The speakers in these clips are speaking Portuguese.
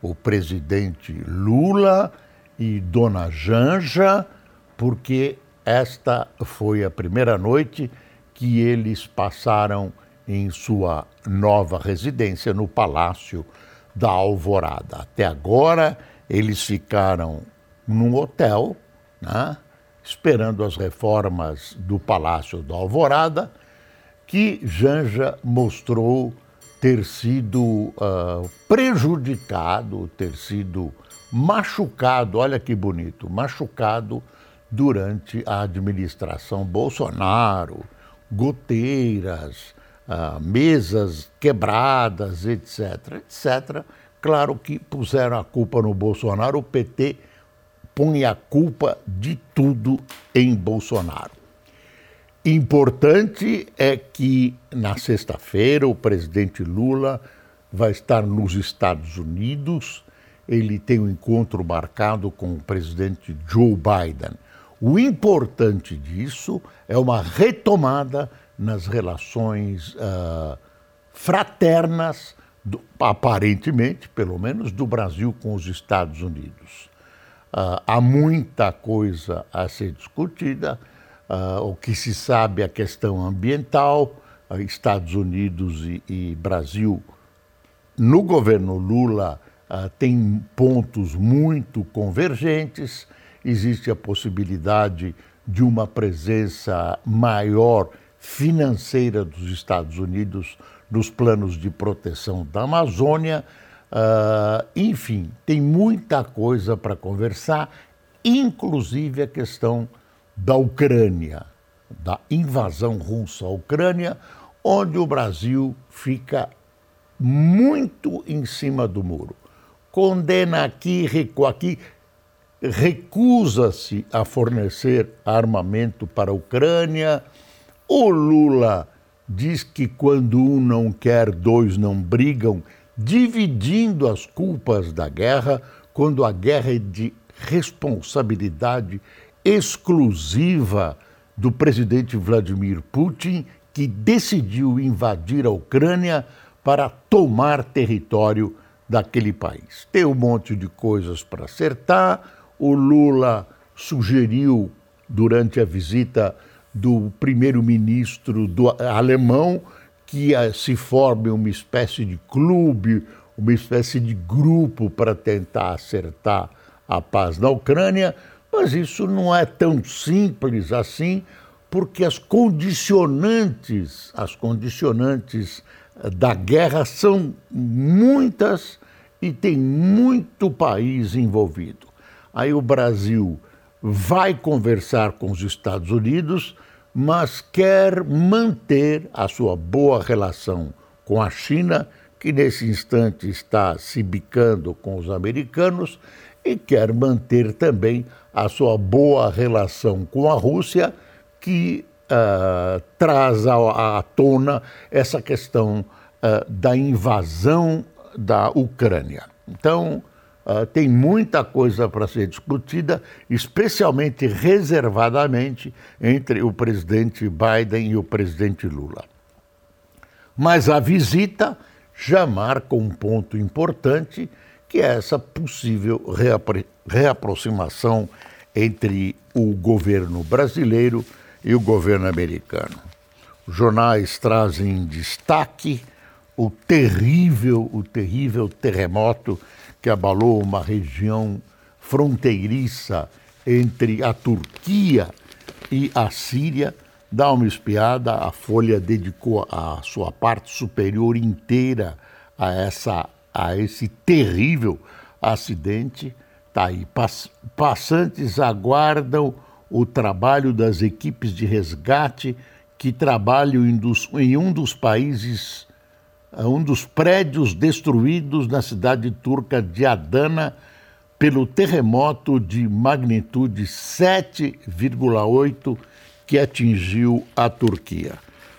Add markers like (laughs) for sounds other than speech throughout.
o presidente Lula e Dona Janja, porque esta foi a primeira noite que eles passaram em sua nova residência no Palácio da Alvorada. Até agora, eles ficaram num hotel, né, esperando as reformas do Palácio da Alvorada, que Janja mostrou ter sido uh, prejudicado, ter sido machucado, olha que bonito, machucado durante a administração Bolsonaro, goteiras, uh, mesas quebradas, etc, etc. Claro que puseram a culpa no Bolsonaro, o PT põe a culpa de tudo em Bolsonaro. Importante é que na sexta-feira o presidente Lula vai estar nos Estados Unidos. Ele tem um encontro marcado com o presidente Joe Biden. O importante disso é uma retomada nas relações uh, fraternas, do, aparentemente, pelo menos, do Brasil com os Estados Unidos. Uh, há muita coisa a ser discutida Uh, o que se sabe a questão ambiental, uh, Estados Unidos e, e, Brasil, no governo Lula, uh, tem pontos muito convergentes, existe a possibilidade de uma presença maior financeira dos Estados Unidos nos planos de proteção da Amazônia. enfim, tem muita coisa para conversar, inclusive a questão da Ucrânia, da invasão russa à Ucrânia, onde o Brasil fica muito em cima do muro. Condena aqui, recua aqui, recusa-se a fornecer armamento para a Ucrânia. O Lula diz que quando um não quer, dois não brigam, dividindo as culpas da guerra, quando a guerra é de responsabilidade exclusiva do presidente Vladimir Putin, que decidiu invadir a Ucrânia para tomar território daquele país. Tem um monte de coisas para acertar. O Lula sugeriu, durante a visita do primeiro-ministro alemão, que se forme uma espécie de clube, uma espécie de grupo para tentar acertar a paz na Ucrânia. Mas isso não é tão simples assim, porque as condicionantes, as condicionantes eh, da guerra são muitas e tem muito país envolvido. Aí o Brasil vai conversar com os Estados Unidos, mas quer manter a sua boa relação com a China, que nesse instante está se bicando com os americanos, e quer manter também a sua boa relação com a Rússia, que uh, traz à, à, tona essa questão uh, da invasão da Ucrânia. Então, uh, tem muita coisa para ser discutida, especialmente reservadamente entre o presidente Biden e o presidente Lula. Mas a visita já marca um ponto importante, que é essa possível reapro reaproximação entre o governo brasileiro e o governo americano. Os jornais trazem em destaque o terrível, o terrível terremoto que abalou uma região fronteiriça entre a Turquia e a Síria. Dá uma espiada, a Folha dedicou a sua parte superior inteira a, essa, a esse terrível acidente Tá aí. Pass passantes aguardam o trabalho das equipes de resgate que trabalham em, um dos países, um dos prédios destruídos na cidade turca de Adana pelo terremoto de magnitude 7,8 que atingiu a Turquia.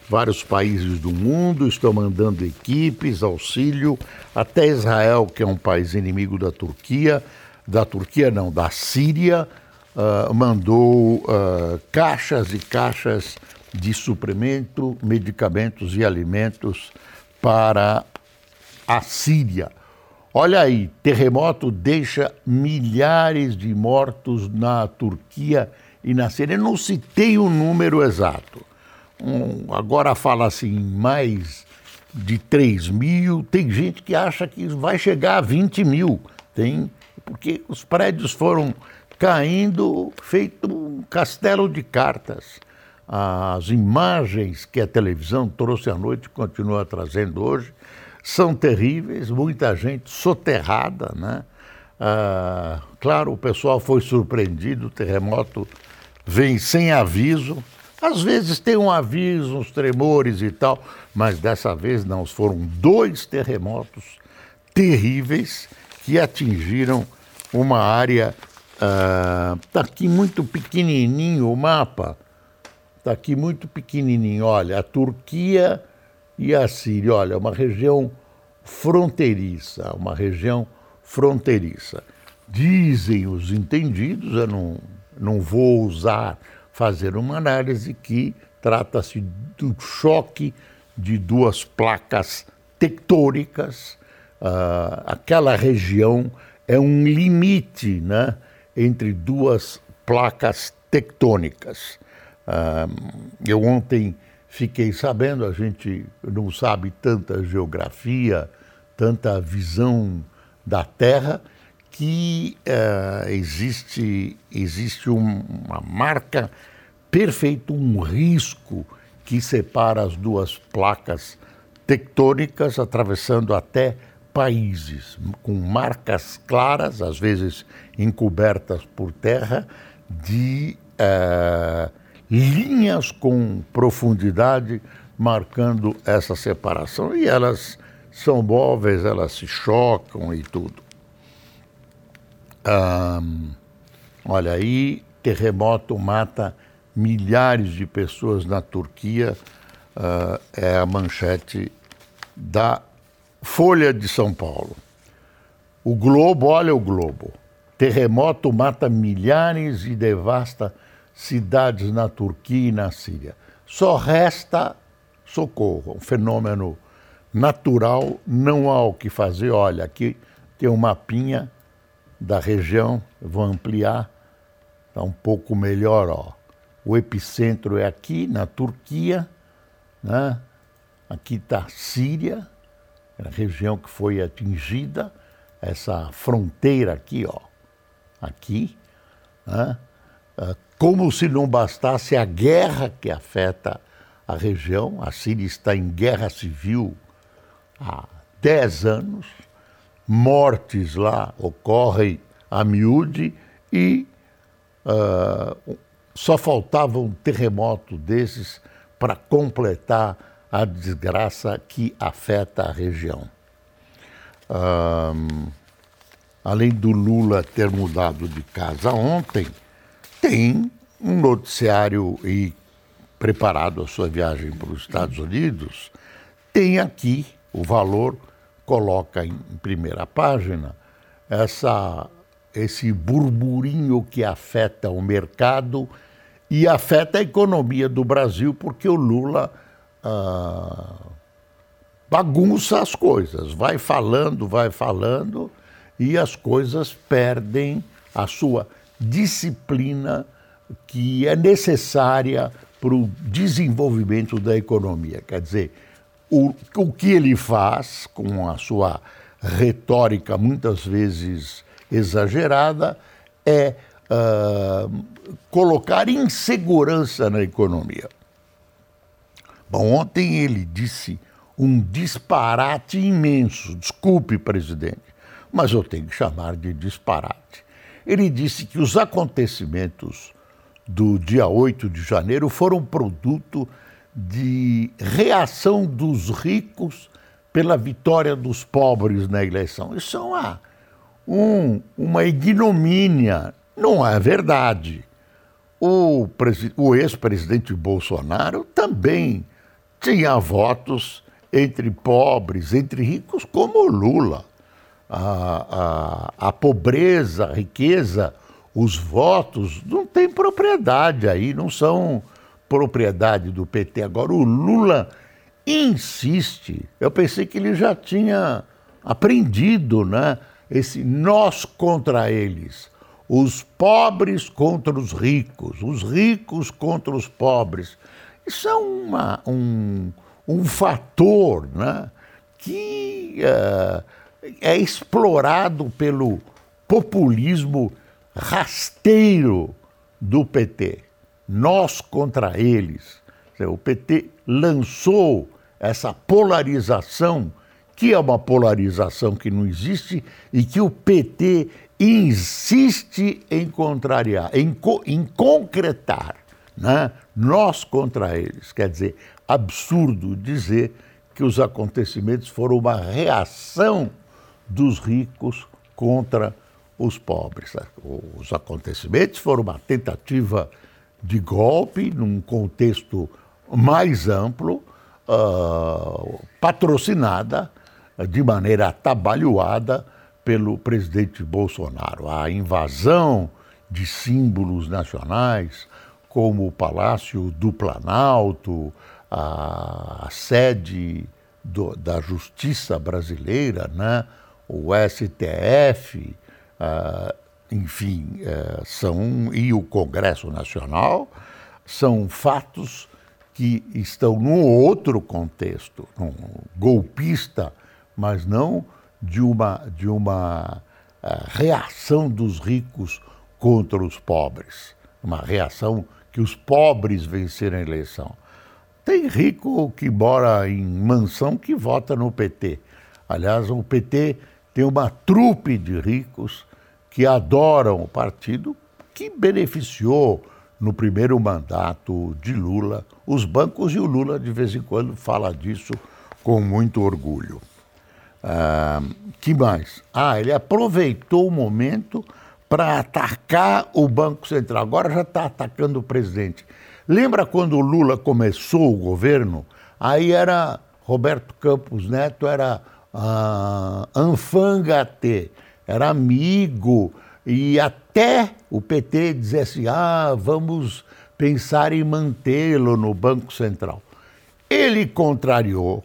Vários países do mundo estão mandando equipes, auxílio, até Israel, que é um país inimigo da Turquia, da Turquia não, da Síria, uh, mandou uh, caixas e caixas de suprimento, medicamentos e alimentos para a Síria. Olha aí, terremoto deixa milhares de mortos na Turquia e na Síria. Eu não citei o número exato. Um, agora fala assim, mais de 3 mil. Tem gente que acha que vai chegar a 20 mil. Tem, porque os prédios foram caindo feito um castelo de cartas. As imagens que a televisão trouxe à noite, continua trazendo hoje, são terríveis, muita gente soterrada, né? Ah, claro, o pessoal foi surpreendido, o terremoto vem sem aviso. Às vezes tem um aviso, uns tremores e tal, mas dessa vez não. Foram dois terremotos terríveis que atingiram uma área. Está ah, aqui muito pequenininho o mapa. Está aqui muito pequenininho. Olha, a Turquia e a Síria. Olha, uma região fronteiriça, uma região fronteiriça. Dizem os entendidos, eu não, não vou usar fazer uma análise, que trata-se do choque de duas placas tectônicas. Uh, aquela região é um limite né, entre duas placas tectônicas. Uh, eu ontem fiquei sabendo, a gente não sabe tanta geografia, tanta visão da Terra, que uh, existe, existe um, uma marca perfeita, um risco que separa as duas placas tectônicas, atravessando até países, com marcas claras, às vezes encobertas por terra, de uh, linhas com profundidade marcando essa separação. E elas são móveis, elas se chocam e tudo. Olha aí, terremoto mata milhares de pessoas na Turquia, uh, é a manchete da Folha de São Paulo. O Globo, olha o Globo. Terremoto mata milhares e devasta cidades na Turquia e na Síria. Só resta socorro, um fenômeno natural, não há o que fazer. Olha, aqui tem um mapinha da região, vou ampliar, está um pouco melhor, ó. O epicentro é aqui, na Turquia, né? aqui está Síria, a região que foi atingida, essa fronteira aqui, ó, aqui, né? Ah, como se não bastasse a guerra que afeta a região, a Síria está em guerra civil há 10 anos, mortes lá ocorrem a miúde e uh, só faltava um terremoto desses para completar a desgraça que afeta a região. Um, além do Lula ter mudado de casa ontem, tem um noticiário e preparado a sua viagem para os Estados Unidos, tem aqui o valor, coloca em primeira página essa, esse burburinho que afeta o mercado e afeta a economia do Brasil, porque o Lula ah, bagunça as coisas, vai falando, vai falando, e as coisas perdem a sua disciplina que é necessária para o desenvolvimento da economia. Quer dizer, o, o que ele faz com a sua retórica muitas vezes exagerada é uh, colocar insegurança na economia. Bom, ontem ele disse um disparate imenso. Desculpe, presidente, mas eu tenho que chamar de disparate. Ele disse que os acontecimentos do dia 8 de janeiro foram produto de reação dos ricos pela vitória dos pobres na eleição. Isso é uma, um, uma ignomínia. Não é verdade. O, o ex-presidente Bolsonaro também tinha votos entre pobres, entre ricos, como Lula. A, a, a pobreza, a riqueza, os votos não têm propriedade aí, não são propriedade do PT. Agora, o Lula insiste. Eu pensei que ele já tinha aprendido, né? Esse nós contra eles. Os pobres contra os ricos, os ricos contra os pobres. Isso é uma, um, um fator né, que uh, é explorado pelo populismo rasteiro do PT. Nós contra eles. O PT lançou essa polarização, que é uma polarização que não existe e que o PT insiste em contrariar, em, co em concretar. Né? Nós contra eles. Quer dizer, absurdo dizer que os acontecimentos foram uma reação dos ricos contra os pobres. Os acontecimentos foram uma tentativa de golpe num contexto mais amplo, uh, patrocinada de maneira atabalhoada pelo presidente Bolsonaro. A invasão de símbolos nacionais, como o Palácio do Planalto, a, sede do, da Justiça Brasileira, né? o STF, uh, enfim, uh, são, e o Congresso Nacional, são fatos que estão num outro contexto, num golpista, mas não de uma, de uma uh, reação dos ricos contra os pobres, uma reação que os pobres venceram a eleição. Tem rico que mora em mansão que vota no PT. Aliás, o PT tem uma trupe de ricos que adoram o partido, que beneficiou no primeiro mandato de Lula os bancos e o Lula de vez em quando fala disso com muito orgulho. Ah, que mais? Ah, ele aproveitou o momento para atacar o Banco Central. Agora já está atacando o presidente. Lembra quando o Lula começou o governo? Aí era Roberto Campos Neto, era uh, Anfangate, era amigo, e até o PT dizia assim: ah, vamos pensar em mantê-lo no Banco Central. Ele contrariou,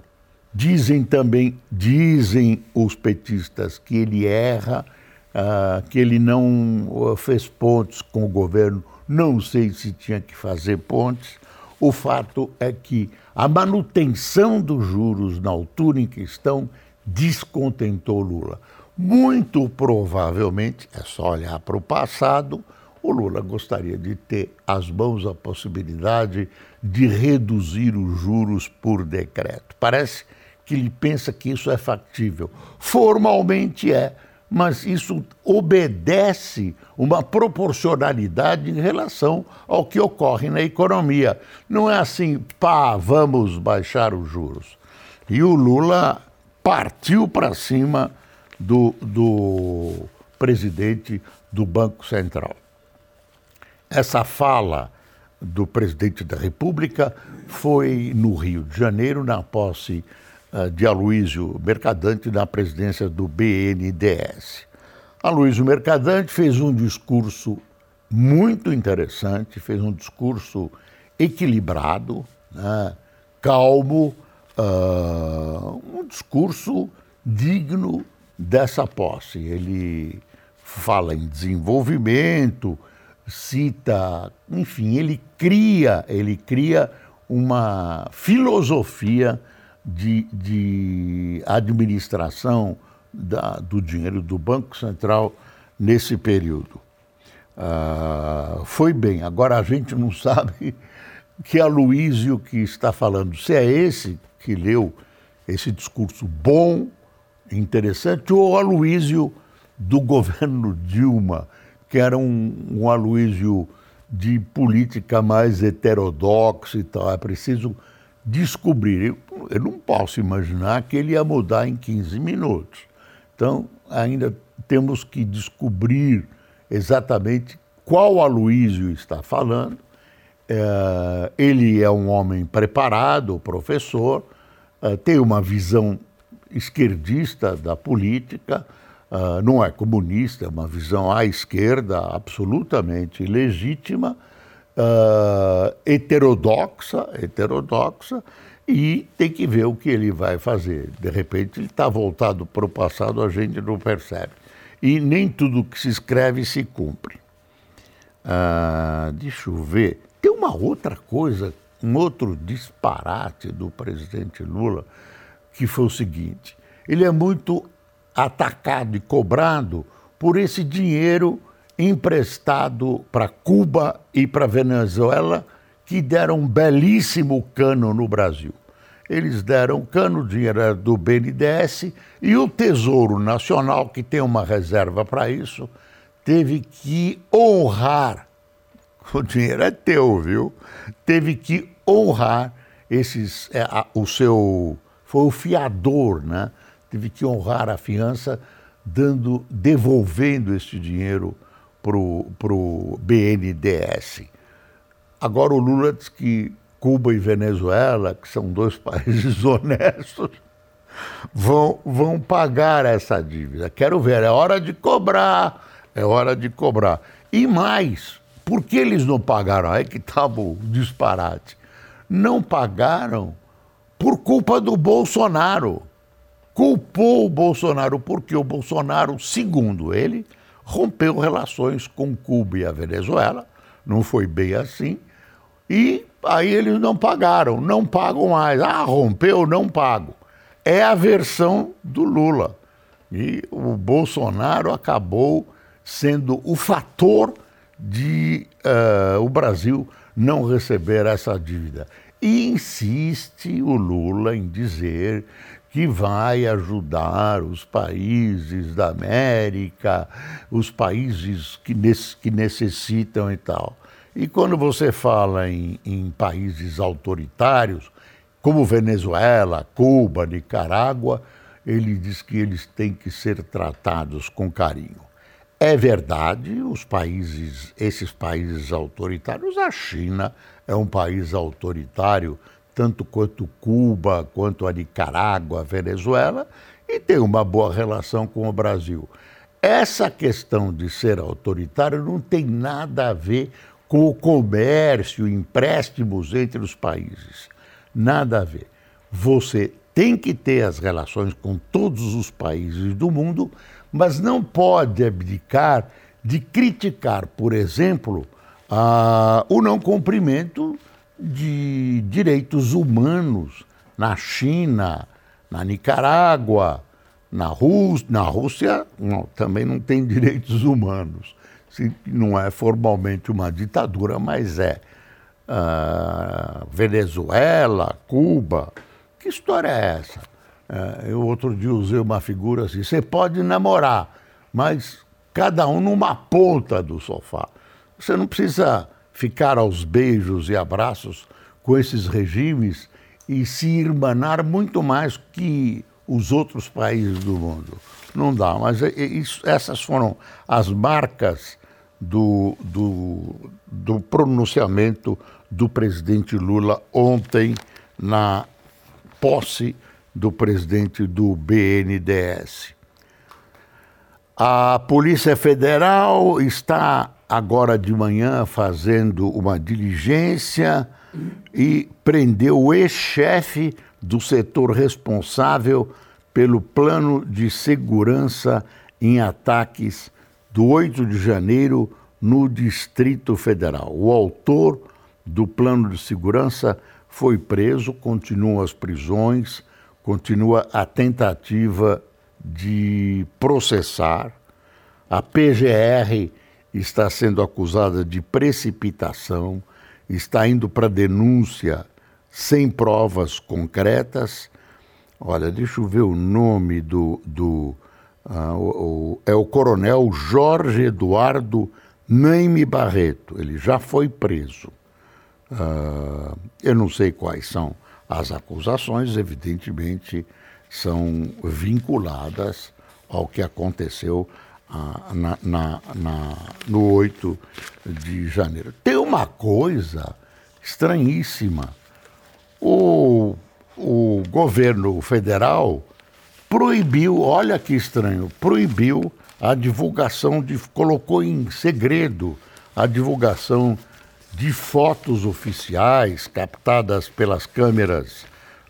dizem também, dizem os petistas, que ele erra, uh, que ele não fez pontos com o governo não sei se tinha que fazer pontes. O fato é que a manutenção dos juros na altura em que estão descontentou Lula. Muito provavelmente, é só olhar para o passado, o Lula gostaria de ter às mãos a possibilidade de reduzir os juros por decreto. Parece que ele pensa que isso é factível. Formalmente é, mas isso obedece uma proporcionalidade em relação ao que ocorre na economia. Não é assim, pá, vamos baixar os juros. E o Lula partiu para cima do, do presidente do Banco Central. Essa fala do presidente da República foi no Rio de Janeiro, na posse uh, de Aloísio Mercadante na presidência do BNDES. Aloysio Mercadante fez um discurso muito interessante, fez um discurso equilibrado, né, calmo, uh, um discurso digno dessa posse. Ele fala em desenvolvimento, cita, enfim, ele cria, ele cria uma filosofia de, de administração da, do dinheiro do Banco Central nesse período. Ah, foi bem, agora a gente não (laughs) sabe que Aloísio que está falando, se é esse que leu esse discurso bom, interessante, ou Aloísio do (laughs) governo Dilma, que era um, um Aloísio de política mais heterodoxa e tal. É preciso descobrir. Eu, eu não posso imaginar que ele ia mudar em 15 minutos. Então, ainda temos que descobrir exatamente qual Aloísio está falando. É, ele é um homem preparado, professor, é, tem uma visão esquerdista da política, uh, não é comunista, é uma visão à esquerda absolutamente legítima, uh, heterodoxa, heterodoxa, e tem que ver o que ele vai fazer. De repente ele está voltado para o passado, a gente não percebe. E nem tudo que se escreve se cumpre. Uh, deixa eu ver. Tem uma outra coisa, um outro disparate do presidente Lula, que foi o seguinte: ele é muito atacado e cobrado por esse dinheiro emprestado para Cuba e para Venezuela, que deram um belíssimo cano no Brasil. Eles deram cano, o dinheiro era do BNDES, e o Tesouro Nacional, que tem uma reserva para isso, teve que honrar. (laughs) O dinheiro é teu, viu? Teve que honrar esses, é, a, o seu. Foi o fiador, né? teve que honrar a fiança, dando, devolvendo este dinheiro para o BNDES. Agora o Lula diz que Cuba e Venezuela, que são dois (laughs) países honestos, vão, vão pagar essa dívida. Quero ver, é hora de cobrar, é hora de cobrar. E mais, por que eles não pagaram? Aí que estava o disparate. Não pagaram por culpa do Bolsonaro culpou o Bolsonaro porque o Bolsonaro, segundo ele, rompeu relações com Cuba e a Venezuela, não foi bem assim, e aí eles não pagaram, não pagam mais. Ah, rompeu, não pago. É a versão do Lula. E o Bolsonaro acabou sendo o fator de uh, o Brasil não receber essa dívida. E insiste o Lula em dizer que vai ajudar os países da América, os países que, que necessitam e tal. E quando você fala em, em países autoritários, como Venezuela, Cuba, Nicarágua, ele diz que eles têm que ser tratados com carinho. É verdade, os países, esses países autoritários, a China é um país autoritário, tanto quanto Cuba, quanto a Nicarágua, a Venezuela, e tem uma boa relação com o Brasil. Essa questão de ser autoritário não tem nada a ver com o comércio, empréstimos entre os países. Nada a ver. Você tem que ter as relações com todos os países do mundo, mas não pode abdicar de criticar, por exemplo, a, o não cumprimento de direitos humanos na China, na Nicarágua, na Rússia. Na Rússia não, também não tem (laughs) direitos humanos. Não é formalmente uma ditadura, mas é. Uh, Venezuela, Cuba. Que história é essa? Uh, eu outro dia usei uma figura assim: você pode namorar, mas cada um numa ponta do sofá. Você não precisa ficar aos beijos e abraços com esses regimes e se irmanar muito mais que os outros países do mundo. Não dá, mas é, é isso, essas foram as marcas do, do, do pronunciamento do presidente Lula ontem na posse do presidente do BNDES. A Polícia Federal está agora de manhã fazendo uma diligência e prendeu o ex-chefe do setor responsável pelo plano de segurança em ataques do 8 de janeiro no Distrito Federal. O autor do plano de segurança foi preso, continuam as prisões, continua a tentativa de processar. A PGR está sendo acusada de precipitação, está indo para denúncia sem provas concretas. Olha, deixa eu ver o nome do. do uh, o, o, é o coronel Jorge Eduardo Naime Barreto. Ele já foi preso. Uh, eu não sei quais são as acusações, evidentemente são vinculadas ao que aconteceu na, na, na, no 8 de janeiro. Tem uma coisa estranhíssima. O, o governo federal proibiu, olha que estranho, proibiu a divulgação de. colocou em segredo a divulgação de fotos oficiais captadas pelas câmeras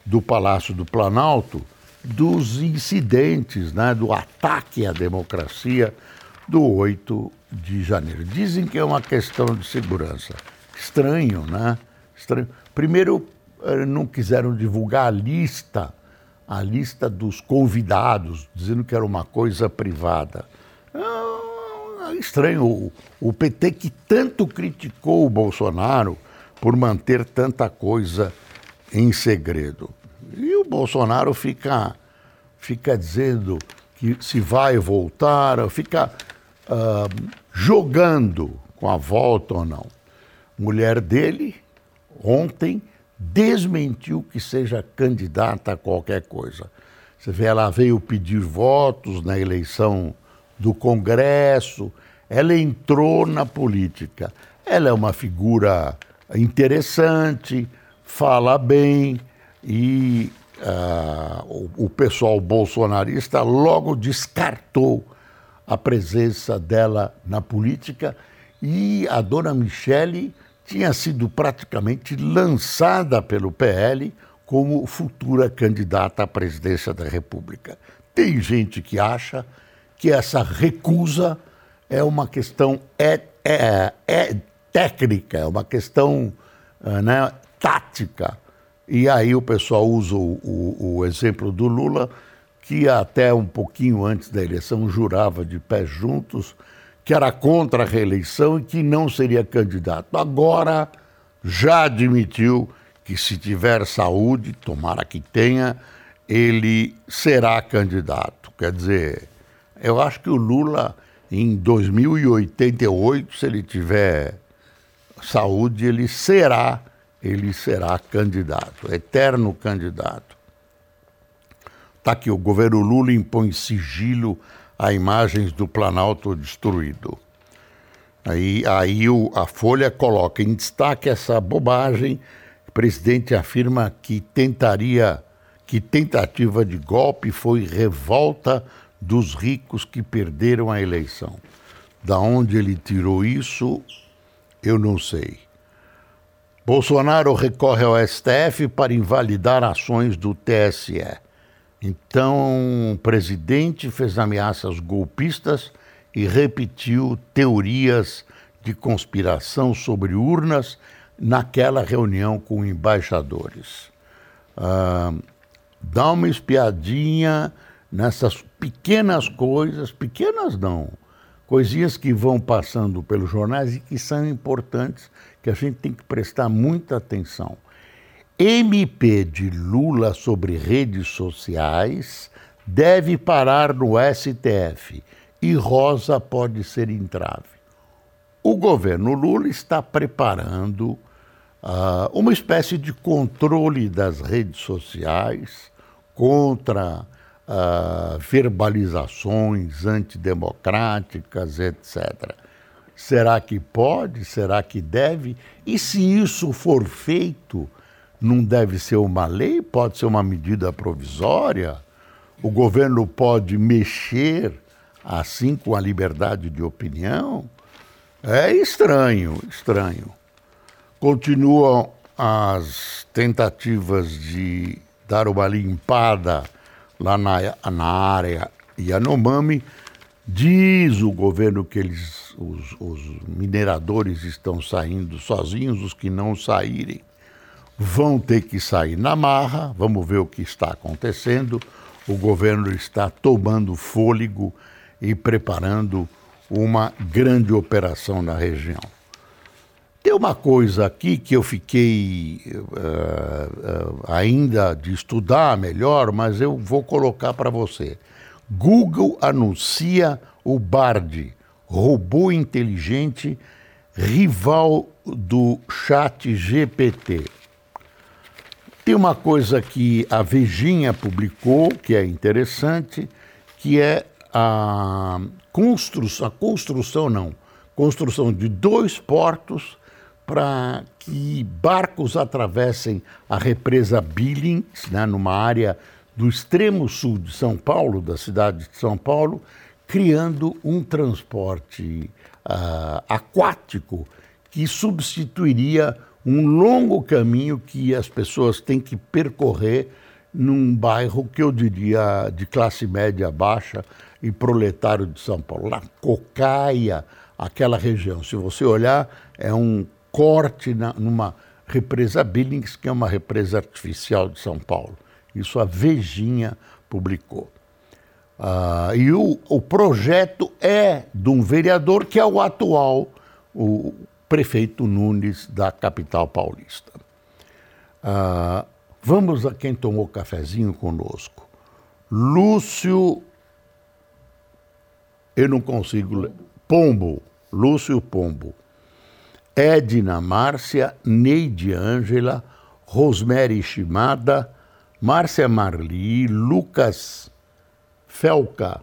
do Palácio do Planalto dos incidentes, né, do ataque à democracia do 8 de janeiro. Dizem que é uma questão de segurança. Estranho, né? Estranho. Primeiro, eh, não quiseram divulgar a lista, a lista dos convidados, dizendo que era uma coisa privada. Ah, estranho. O, o PT que tanto criticou o Bolsonaro por manter tanta coisa em segredo. E o Bolsonaro fica, fica dizendo que se vai voltar, fica uh, jogando com a volta ou não. Mulher dele, ontem, desmentiu que seja candidata a qualquer coisa. Você vê, ela veio pedir votos na eleição do Congresso, ela entrou na política. Ela é uma figura interessante, fala bem e uh, o, o pessoal bolsonarista logo descartou a presença dela na política e a dona Michele tinha sido praticamente lançada pelo PL como futura candidata à presidência da República. Tem gente que acha que essa recusa é uma questão é, é, é técnica, é uma questão ah, né, tática. E aí o pessoal usa o, o, o exemplo do Lula, que até um pouquinho antes da eleição jurava de pés juntos que era contra a reeleição e que não seria candidato. Agora já admitiu que se tiver saúde, tomara que tenha, ele será candidato. Quer dizer, eu acho que o Lula em 2088, se ele tiver saúde, ele será, ele será candidato, eterno candidato. Está aqui, o governo Lula impõe sigilo a imagens do Planalto destruído. Aí, aí o, a Folha coloca em destaque essa bobagem. O presidente afirma que tentaria, que tentativa de golpe foi revolta dos ricos que perderam a eleição. Da onde ele tirou isso, eu não sei. Bolsonaro recorre ao STF para invalidar ações do TSE. Então, o presidente fez ameaças golpistas e repetiu teorias de conspiração sobre urnas naquela reunião com embaixadores. Ah, dá uma espiadinha nessas pequenas coisas, pequenas não, coisinhas que vão passando pelos jornais e que são importantes, que a gente tem que prestar muita atenção. MP de Lula sobre redes sociais deve parar no STF e Rosa pode ser entrave. O governo Lula está preparando uh, uma espécie de controle das redes sociais contra uh, verbalizações antidemocráticas, etc. Será que pode? Será que deve? E se isso for feito, não deve ser uma lei? Pode ser uma medida provisória? O governo pode mexer assim com a liberdade de opinião? É estranho, estranho. Continuam as tentativas de dar uma limpada lá na, na área Yanomami. Diz o governo que eles, os, os mineradores estão saindo sozinhos, os que não saírem vão ter que sair na marra. Vamos ver o que está acontecendo. O governo está tomando fôlego e preparando uma grande operação na região. Tem uma coisa aqui que eu fiquei uh, uh, ainda de estudar melhor, mas eu vou colocar para você. Google anuncia o Bard, robô inteligente rival do Chat GPT. Tem uma coisa que a Vejinha publicou, que é interessante, que é a construção, a construção não, construção de dois portos para que barcos atravessem a represa Billings, né, numa área do extremo sul de São Paulo, da cidade de São Paulo, criando um transporte uh, aquático que substituiria um longo caminho que as pessoas têm que percorrer num bairro que eu diria de classe média baixa e proletário de São Paulo, lá Cocaia, aquela região. Se você olhar, é um corte na, numa represa Billings, que é uma represa artificial de São Paulo. Isso a Vejinha publicou. Uh, e o, o projeto é de um vereador que é o atual, o prefeito Nunes da capital paulista. Uh, vamos a quem tomou cafezinho conosco. Lúcio, eu não consigo. Pombo, Lúcio Pombo. Edna Márcia, Neide Ângela, Rosemary Shimada, Márcia Marli, Lucas Felca,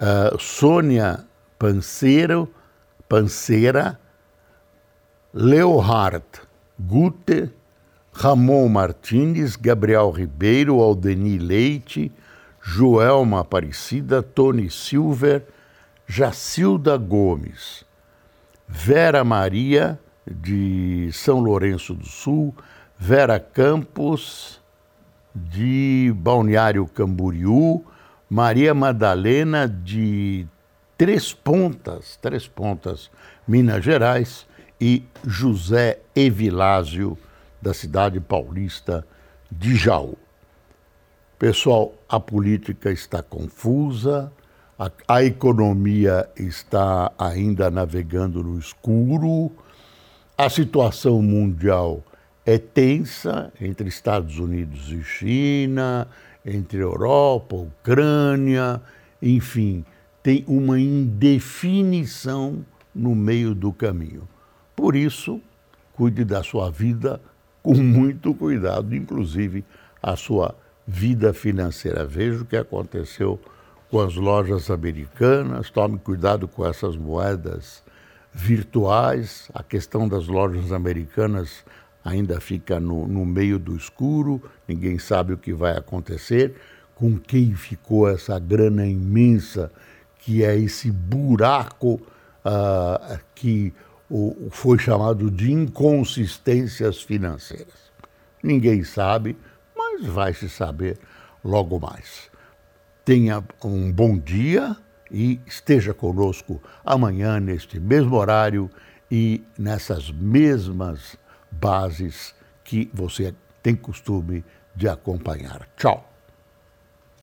uh, Sônia Panceiro, Panceira, Leohard Gute, Ramon Martins, Gabriel Ribeiro, Aldeni Leite, Joelma Aparecida, Tony Silver, Jacilda Gomes. Vera Maria, de São Lourenço do Sul, Vera Campos, de Balneário Camboriú, Maria Madalena, de Três Pontas, Três Pontas, Minas Gerais, e José Evilásio, da cidade paulista de Jaú. Pessoal, a política está confusa, a, a economia está ainda navegando no escuro, a situação mundial é tensa entre Estados Unidos e China, entre Europa, Ucrânia, enfim, tem uma indefinição no meio do caminho. Por isso, cuide da sua vida com muito cuidado, inclusive a sua vida financeira. Veja o que aconteceu com as lojas americanas, tome cuidado com essas moedas virtuais. A questão das lojas americanas ainda fica no, no meio do escuro, ninguém sabe o que vai acontecer, com quem ficou essa grana imensa, que é esse buraco uh, que o, foi chamado de inconsistências financeiras. Ninguém sabe, mas vai se saber logo mais. Tenha um bom dia e esteja conosco amanhã, neste mesmo horário e nessas mesmas bases que você tem costume de acompanhar. Tchau!